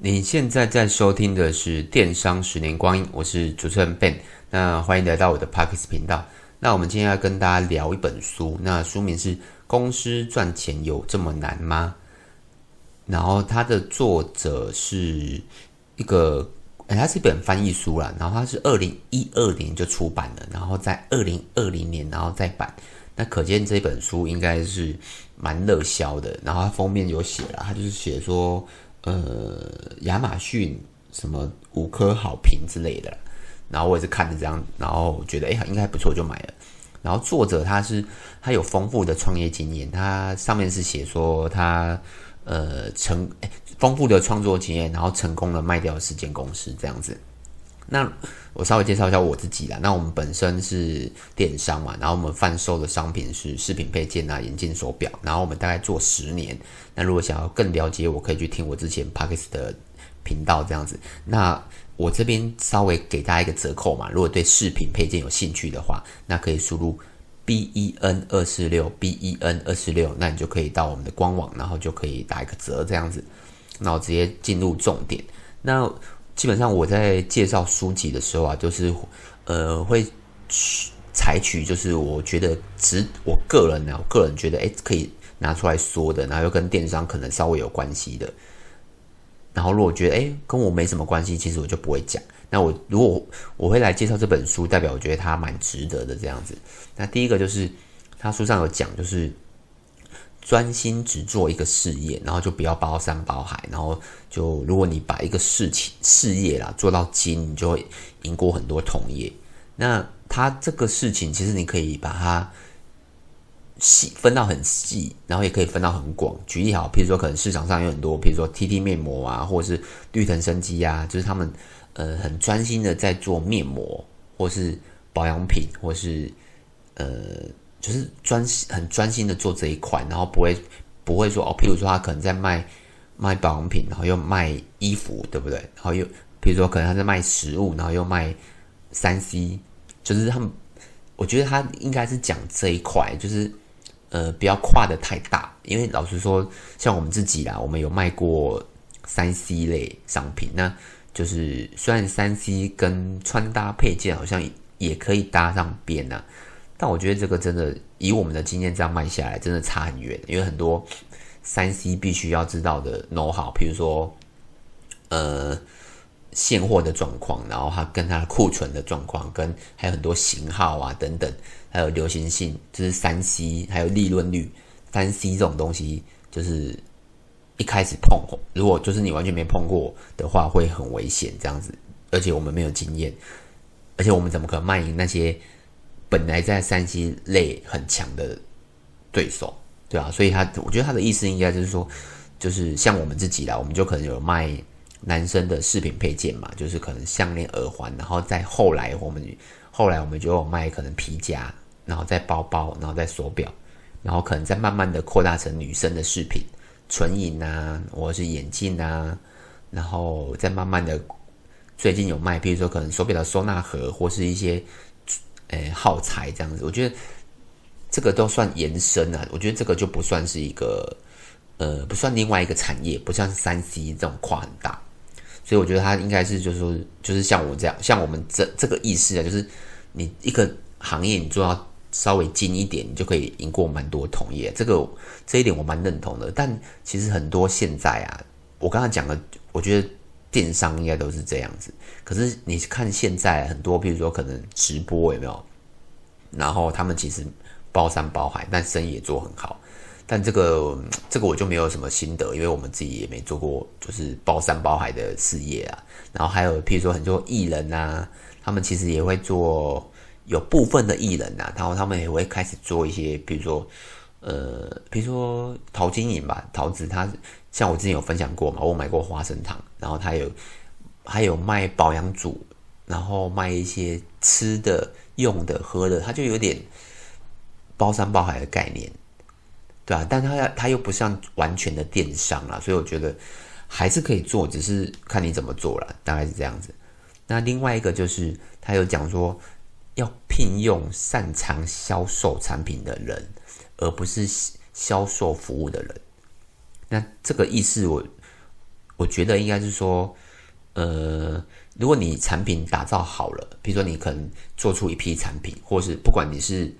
你现在在收听的是《电商十年光阴》，我是主持人 Ben，那欢迎来到我的 Podcast 频道。那我们今天要跟大家聊一本书，那书名是《公司赚钱有这么难吗》？然后它的作者是一个，诶，它是一本翻译书啦，然后它是二零一二年就出版了，然后在二零二零年然后再版。那可见这本书应该是蛮热销的。然后它封面有写了，它就是写说，呃，亚马逊什么五颗好评之类的。然后我也是看着这样，然后觉得哎，应该不错，就买了。然后作者他是他有丰富的创业经验，他上面是写说他呃成哎丰富的创作经验，然后成功的卖掉了四间公司这样子。那我稍微介绍一下我自己啦。那我们本身是电商嘛，然后我们贩售的商品是饰品配件啊、眼镜、手表。然后我们大概做十年。那如果想要更了解我，可以去听我之前 Podcast 的频道这样子。那我这边稍微给大家一个折扣嘛，如果对饰品配件有兴趣的话，那可以输入 B E N 二四六 B E N 二四六，那你就可以到我们的官网，然后就可以打一个折这样子。那我直接进入重点。那基本上我在介绍书籍的时候啊，就是呃会去采取就是我觉得只我个人呢、啊，我个人觉得诶可以拿出来说的，然后又跟电商可能稍微有关系的。然后，如果觉得诶跟我没什么关系，其实我就不会讲。那我如果我会来介绍这本书，代表我觉得它蛮值得的这样子。那第一个就是他书上有讲，就是专心只做一个事业，然后就不要包山包海。然后就如果你把一个事情事业啦做到精，你就会赢过很多同业。那他这个事情其实你可以把它。细分到很细，然后也可以分到很广。举例好，譬如说可能市场上有很多，譬如说 TT 面膜啊，或者是绿藤生机啊，就是他们呃很专心的在做面膜，或是保养品，或是呃就是专很专心的做这一块，然后不会不会说哦，譬如说他可能在卖卖保养品，然后又卖衣服，对不对？然后又譬如说可能他在卖食物，然后又卖三 C，就是他们，我觉得他应该是讲这一块，就是。呃，不要跨的太大，因为老实说，像我们自己啦，我们有卖过三 C 类商品，那就是虽然三 C 跟穿搭配件好像也可以搭上边呐，但我觉得这个真的以我们的经验这样卖下来，真的差很远，因为很多三 C 必须要知道的 know how，比如说呃。现货的状况，然后它跟它的库存的状况，跟还有很多型号啊等等，还有流行性，就是三 C，还有利润率，三 C 这种东西，就是一开始碰，如果就是你完全没碰过的话，会很危险这样子。而且我们没有经验，而且我们怎么可能卖赢那些本来在三 C 类很强的对手，对啊，所以他，我觉得他的意思应该就是说，就是像我们自己啦，我们就可能有卖。男生的饰品配件嘛，就是可能项链、耳环，然后再后来我们后来我们就有卖可能皮夹，然后再包包，然后再手表，然后可能再慢慢的扩大成女生的饰品，唇影啊，或者是眼镜啊，然后再慢慢的最近有卖，比如说可能手表的收纳盒或是一些诶耗材这样子，我觉得这个都算延伸啊，我觉得这个就不算是一个呃不算另外一个产业，不像三 C 这种跨很大。所以我觉得他应该是，就是说，就是像我这样，像我们这这个意思啊，就是你一个行业你做到稍微精一点，你就可以赢过蛮多同业。这个这一点我蛮认同的。但其实很多现在啊，我刚才讲的，我觉得电商应该都是这样子。可是你看现在很多，比如说可能直播有没有？然后他们其实包山包海，但生意也做很好。但这个这个我就没有什么心得，因为我们自己也没做过，就是包山包海的事业啊。然后还有，譬如说很多艺人啊，他们其实也会做，有部分的艺人啊，然后他们也会开始做一些，比如说，呃，比如说陶晶莹吧，陶子，他像我之前有分享过嘛，我买过花生糖，然后他有还有卖保养组，然后卖一些吃的、用的、喝的，他就有点包山包海的概念。对啊，但他他又不像完全的电商啦，所以我觉得还是可以做，只是看你怎么做了，大概是这样子。那另外一个就是他有讲说要聘用擅长销售产品的人，而不是销售服务的人。那这个意思我我觉得应该是说，呃，如果你产品打造好了，比如说你可能做出一批产品，或是不管你是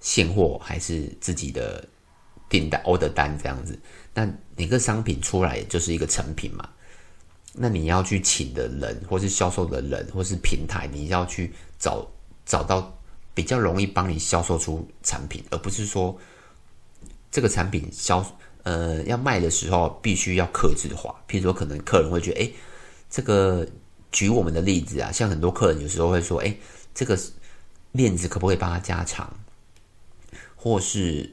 现货还是自己的订单、order 单这样子，那你个商品出来就是一个成品嘛。那你要去请的人，或是销售的人，或是平台，你要去找找到比较容易帮你销售出产品，而不是说这个产品销。呃，要卖的时候必须要克制化。譬如说，可能客人会觉得，哎，这个举我们的例子啊，像很多客人有时候会说，哎，这个链子可不可以帮他加长？或是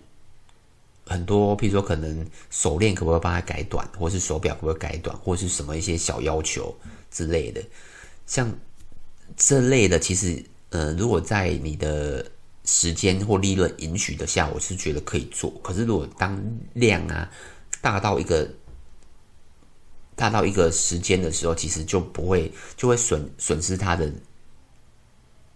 很多，譬如说，可能手链可不可以帮他改短？或是手表可不可以改短？或是什么一些小要求之类的，像这类的，其实，呃，如果在你的时间或利润允许的下，我是觉得可以做。可是如果当量啊大到一个大到一个时间的时候，其实就不会就会损损失它的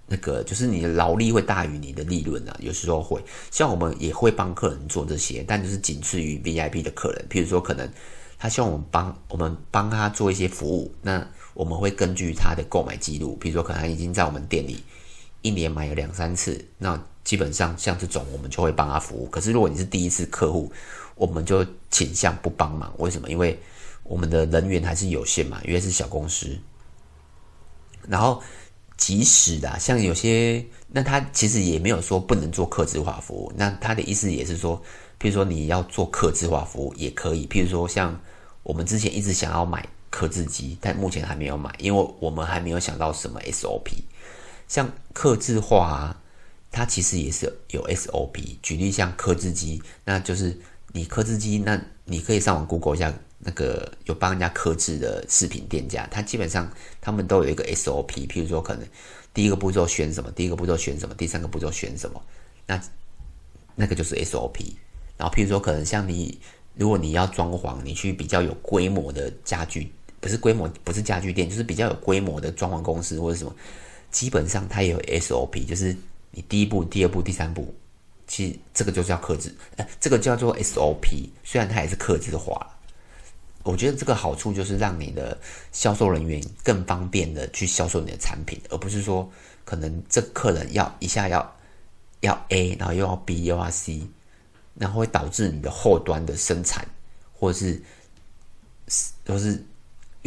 那个，就是你的劳力会大于你的利润啊。有时候会，像我们也会帮客人做这些，但就是仅次于 VIP 的客人。譬如说，可能他希望我们帮我们帮他做一些服务，那我们会根据他的购买记录，比如说可能他已经在我们店里。一年买了两三次，那基本上像这种我们就会帮他服务。可是如果你是第一次客户，我们就倾向不帮忙。为什么？因为我们的人员还是有限嘛，因为是小公司。然后即使的，像有些，那他其实也没有说不能做客制化服务。那他的意思也是说，譬如说你要做客制化服务也可以。譬如说像我们之前一直想要买客制机，但目前还没有买，因为我们还没有想到什么 SOP。像刻字化啊，它其实也是有 SOP。举例像刻字机，那就是你刻字机，那你可以上网 Google 一下，那个有帮人家刻字的饰品店家，它基本上他们都有一个 SOP。譬如说，可能第一个步骤选什么，第一个步骤选什么，第三个步骤选什么，那那个就是 SOP。然后譬如说，可能像你，如果你要装潢，你去比较有规模的家具，不是规模，不是家具店，就是比较有规模的装潢公司或者什么。基本上它也有 SOP，就是你第一步、第二步、第三步，其实这个就叫克制，呃，这个叫做 SOP。虽然它也是克制化，我觉得这个好处就是让你的销售人员更方便的去销售你的产品，而不是说可能这客人要一下要要 A，然后又要 B 又要 C，然后会导致你的后端的生产或者是都是。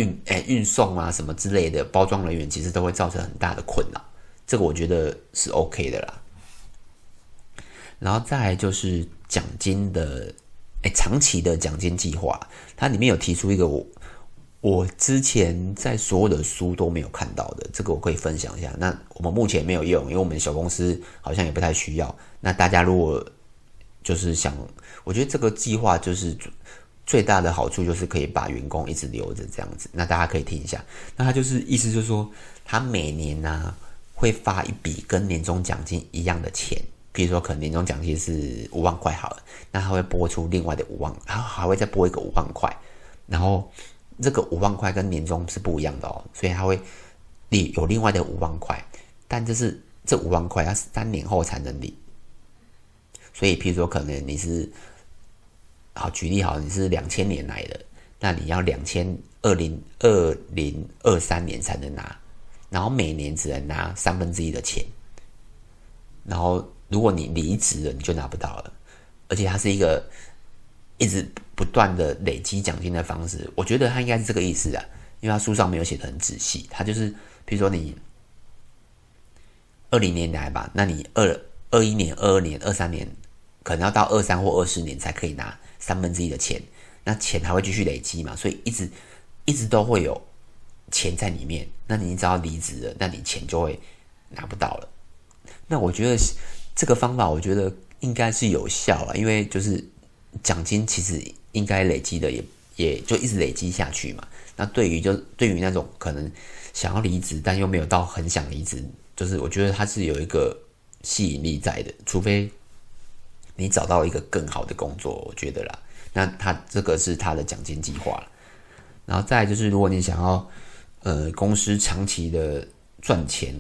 运诶，运送啊什么之类的，包装人员其实都会造成很大的困扰，这个我觉得是 OK 的啦。然后再来就是奖金的，诶，长期的奖金计划，它里面有提出一个我我之前在所有的书都没有看到的，这个我可以分享一下。那我们目前没有用，因为我们小公司好像也不太需要。那大家如果就是想，我觉得这个计划就是。最大的好处就是可以把员工一直留着这样子，那大家可以听一下。那他就是意思就是说，他每年呢、会发一笔跟年终奖金一样的钱，比如说可能年终奖金是五万块好了，那他会拨出另外的五万，然后还会再拨一个五万块，然后这个五万块跟年终是不一样的哦，所以他会你有另外的五万块，但就是这五万块要三年后才能领，所以譬如说可能你是。好，举例好，你是两千年来的，那你要两千二零二零二三年才能拿，然后每年只能拿三分之一的钱，然后如果你离职了，你就拿不到了，而且它是一个一直不断的累积奖金的方式，我觉得它应该是这个意思啊，因为它书上没有写的很仔细，它就是比如说你二零年来吧，那你二二一年、二二年、二三年，可能要到二三或二四年才可以拿。三分之一的钱，那钱还会继续累积嘛？所以一直一直都会有钱在里面。那你只要离职了，那你钱就会拿不到了。那我觉得这个方法，我觉得应该是有效了，因为就是奖金其实应该累积的也，也也就一直累积下去嘛。那对于就对于那种可能想要离职但又没有到很想离职，就是我觉得它是有一个吸引力在的，除非。你找到一个更好的工作，我觉得啦，那他这个是他的奖金计划，然后再就是，如果你想要呃公司长期的赚钱，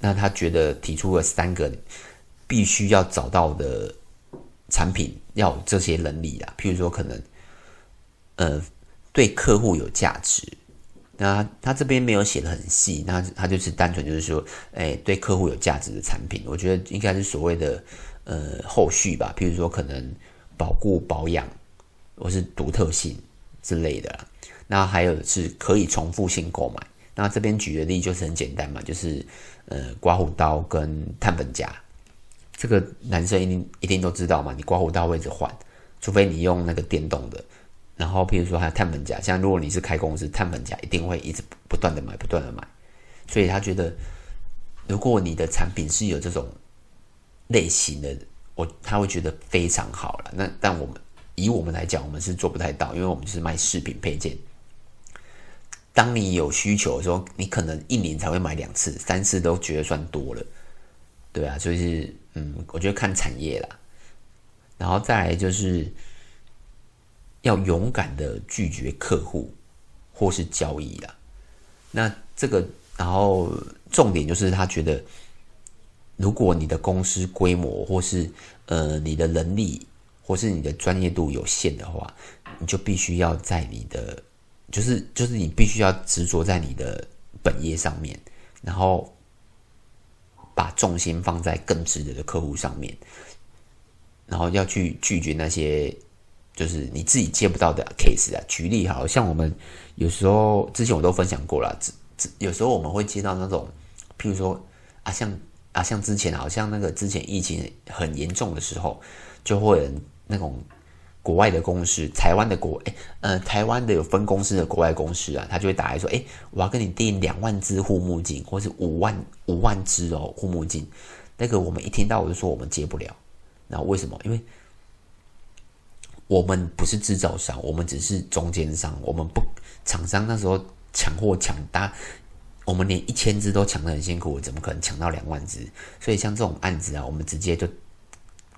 那他觉得提出了三个必须要找到的产品，要有这些能力啦，譬如说可能呃对客户有价值。那他这边没有写的很细，那他就是单纯就是说，哎，对客户有价值的产品，我觉得应该是所谓的呃后续吧，譬如说可能保固保养或是独特性之类的啦。那还有是可以重复性购买。那这边举的例就是很简单嘛，就是呃刮胡刀跟碳粉夹，这个男生一定一定都知道嘛，你刮胡刀位置换，除非你用那个电动的。然后，譬如说还有碳粉夹，像如果你是开公司，碳粉夹一定会一直不断的买，不断的买。所以他觉得，如果你的产品是有这种类型的，我他会觉得非常好了。那但我们以我们来讲，我们是做不太到，因为我们是卖饰品配件。当你有需求的时候，你可能一年才会买两次、三次都觉得算多了，对啊。所以是嗯，我觉得看产业啦，然后再来就是。要勇敢的拒绝客户或是交易啦。那这个，然后重点就是他觉得，如果你的公司规模或是呃你的能力或是你的专业度有限的话，你就必须要在你的，就是就是你必须要执着在你的本业上面，然后把重心放在更值得的客户上面，然后要去拒绝那些。就是你自己接不到的 case 啊，举例好像我们有时候之前我都分享过了，有时候我们会接到那种，譬如说啊，像啊像之前好像那个之前疫情很严重的时候，就会那种国外的公司，台湾的国诶呃台湾的有分公司的国外公司啊，他就会打来说，诶我要跟你订两万只护目镜，或是五万五万只哦护目镜，那个我们一听到我就说我们接不了，然后为什么？因为我们不是制造商，我们只是中间商。我们不厂商那时候抢货抢大，我们连一千只都抢得很辛苦，怎么可能抢到两万只？所以像这种案子啊，我们直接就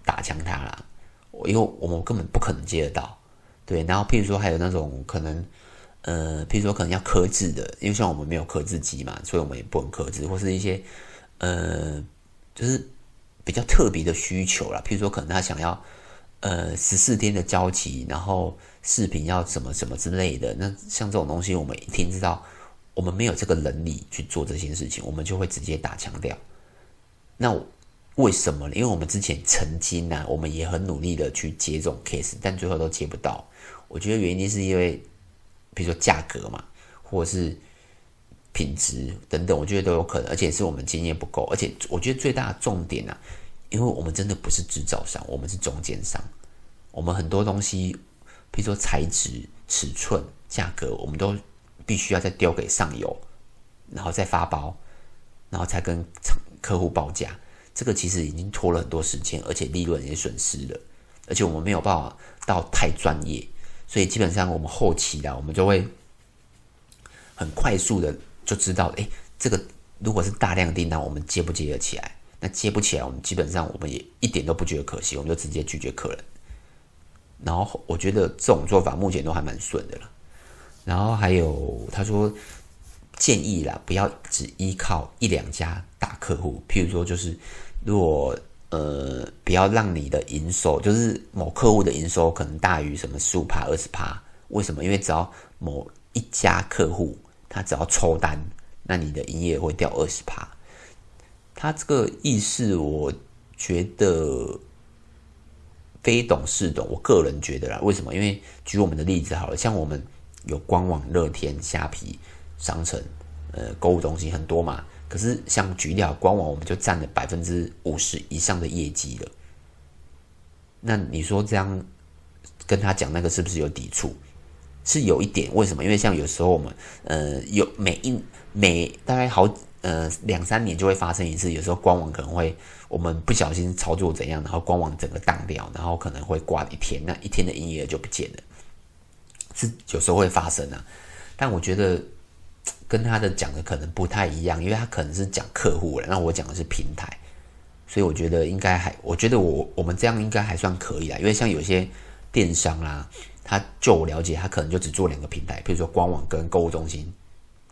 打枪他了，因为我们根本不可能接得到。对，然后譬如说还有那种可能，呃，譬如说可能要刻字的，因为像我们没有刻字机嘛，所以我们也不能刻字，或是一些呃，就是比较特别的需求啦。譬如说可能他想要。呃，十四天的交期，然后视频要什么什么之类的。那像这种东西，我们一听知道，我们没有这个能力去做这些事情，我们就会直接打强调。那为什么呢？因为我们之前曾经呢、我们也很努力的去接这种 case，但最后都接不到。我觉得原因是因为，比如说价格嘛，或者是品质等等，我觉得都有可能。而且是我们经验不够，而且我觉得最大的重点呢、因为我们真的不是制造商，我们是中间商。我们很多东西，比如说材质、尺寸、价格，我们都必须要再丢给上游，然后再发包，然后才跟客户报价。这个其实已经拖了很多时间，而且利润也损失了。而且我们没有办法到太专业，所以基本上我们后期的我们就会很快速的就知道，哎，这个如果是大量订单，我们接不接得起来？那接不起来，我们基本上我们也一点都不觉得可惜，我们就直接拒绝客人。然后我觉得这种做法目前都还蛮顺的了。然后还有他说建议啦，不要只依靠一两家大客户，譬如说就是如果呃不要让你的营收，就是某客户的营收可能大于什么十五趴、二十趴，为什么？因为只要某一家客户他只要抽单，那你的营业会掉二十趴。他这个意思，我觉得非懂是懂。我个人觉得啦，为什么？因为举我们的例子好了，像我们有官网、乐天、虾皮、商城，呃，购物中心很多嘛。可是像举例官网，我们就占了百分之五十以上的业绩了。那你说这样跟他讲那个是不是有抵触？是有一点。为什么？因为像有时候我们，呃，有每一每大概好。呃，两三年就会发生一次。有时候官网可能会我们不小心操作怎样，然后官网整个当掉，然后可能会挂一天，那一天的营业额就不见了。是有时候会发生啊，但我觉得跟他的讲的可能不太一样，因为他可能是讲客户了，那我讲的是平台，所以我觉得应该还，我觉得我我们这样应该还算可以啊。因为像有些电商啦，他就我了解，他可能就只做两个平台，比如说官网跟购物中心，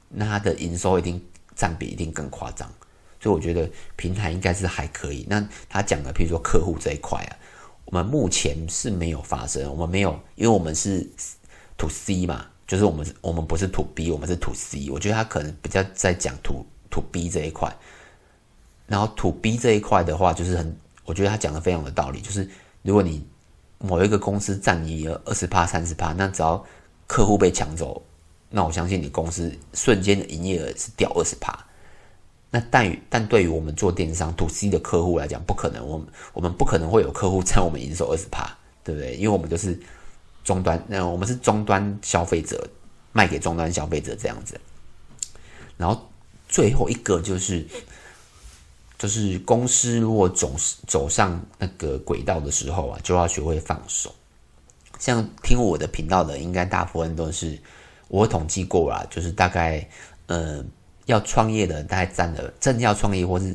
那他的营收一定。占比一定更夸张，所以我觉得平台应该是还可以。那他讲的，譬如说客户这一块啊，我们目前是没有发生，我们没有，因为我们是 to C 嘛，就是我们我们不是 to B，我们是 to C。我觉得他可能比较在讲 to to B 这一块。然后 to B 这一块的话，就是很，我觉得他讲的非常有道理。就是如果你某一个公司占你二十趴、三十趴，那只要客户被抢走，那我相信你公司瞬间的营业额是掉二十趴。那但但对于我们做电商 to C 的客户来讲，不可能，我们我们不可能会有客户占我们营收二十趴，对不对？因为我们就是终端，那我们是终端消费者，卖给终端消费者这样子。然后最后一个就是。就是公司如果总是走上那个轨道的时候啊，就要学会放手。像听我的频道的，应该大部分都是我统计过啦，就是大概呃要创业的，大概占了正要创业或是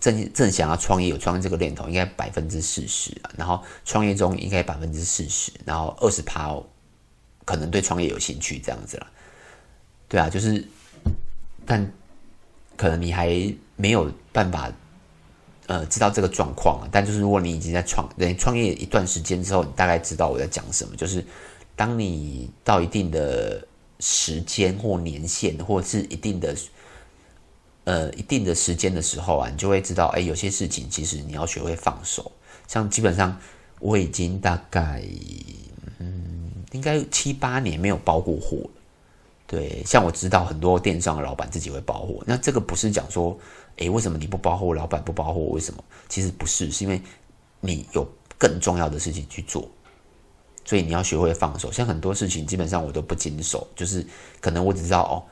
正正想要创业有创业这个念头，应该百分之四十啊。然后创业中应该百分之四十，然后二十趴可能对创业有兴趣这样子啦。对啊，就是但。可能你还没有办法，呃，知道这个状况啊。但就是如果你已经在创，等创业一段时间之后，你大概知道我在讲什么。就是当你到一定的时间或年限，或者是一定的，呃，一定的时间的时候啊，你就会知道，哎，有些事情其实你要学会放手。像基本上我已经大概，嗯，应该七八年没有包过货了。对，像我知道很多电商的老板自己会包货，那这个不是讲说，哎，为什么你不包货？老板不包货，为什么？其实不是，是因为你有更重要的事情去做，所以你要学会放手。像很多事情，基本上我都不经手，就是可能我只知道哦，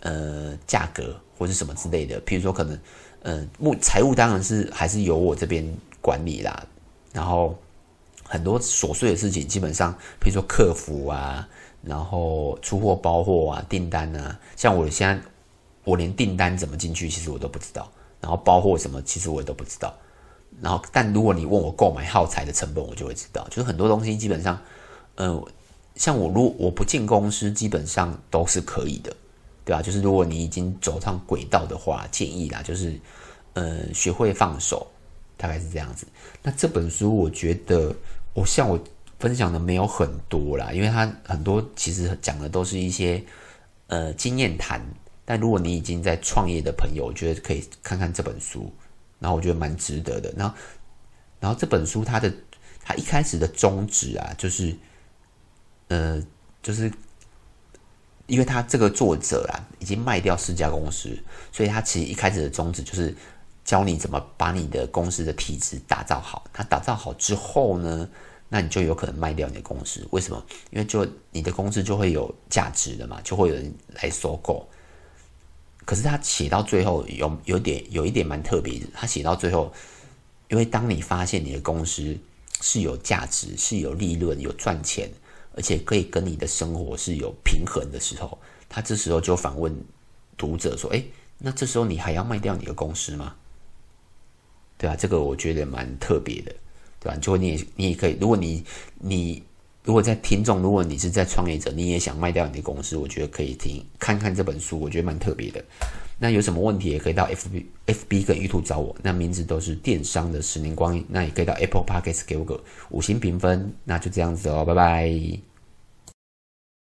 呃，价格或是什么之类的。譬如说，可能，呃，目财务当然是还是由我这边管理啦，然后很多琐碎的事情，基本上，譬如说客服啊。然后出货、包货啊，订单啊，像我现在，我连订单怎么进去，其实我都不知道。然后包货什么，其实我都不知道。然后，但如果你问我购买耗材的成本，我就会知道。就是很多东西基本上，嗯、呃，像我如果我不进公司，基本上都是可以的，对吧？就是如果你已经走上轨道的话，建议啦，就是呃，学会放手，大概是这样子。那这本书，我觉得，我像我。分享的没有很多啦，因为他很多其实讲的都是一些呃经验谈。但如果你已经在创业的朋友，我觉得可以看看这本书，然后我觉得蛮值得的。然后，然后这本书它的它一开始的宗旨啊，就是呃，就是因为他这个作者啊已经卖掉四家公司，所以他其实一开始的宗旨就是教你怎么把你的公司的体质打造好。他打造好之后呢，那你就有可能卖掉你的公司，为什么？因为就你的公司就会有价值的嘛，就会有人来收购。可是他写到最后有有点有一点蛮特别的，他写到最后，因为当你发现你的公司是有价值、是有利润、有赚钱，而且可以跟你的生活是有平衡的时候，他这时候就反问读者说：“诶，那这时候你还要卖掉你的公司吗？”对啊，这个我觉得蛮特别的。对吧？就你你也可以，如果你你如果在听众，如果你是在创业者，你也想卖掉你的公司，我觉得可以听看看这本书，我觉得蛮特别的。那有什么问题也可以到 FB FB 跟 YouTube 找我，那名字都是电商的十年光阴。那也可以到 Apple Podcast 给我个五星评分。那就这样子哦，拜拜。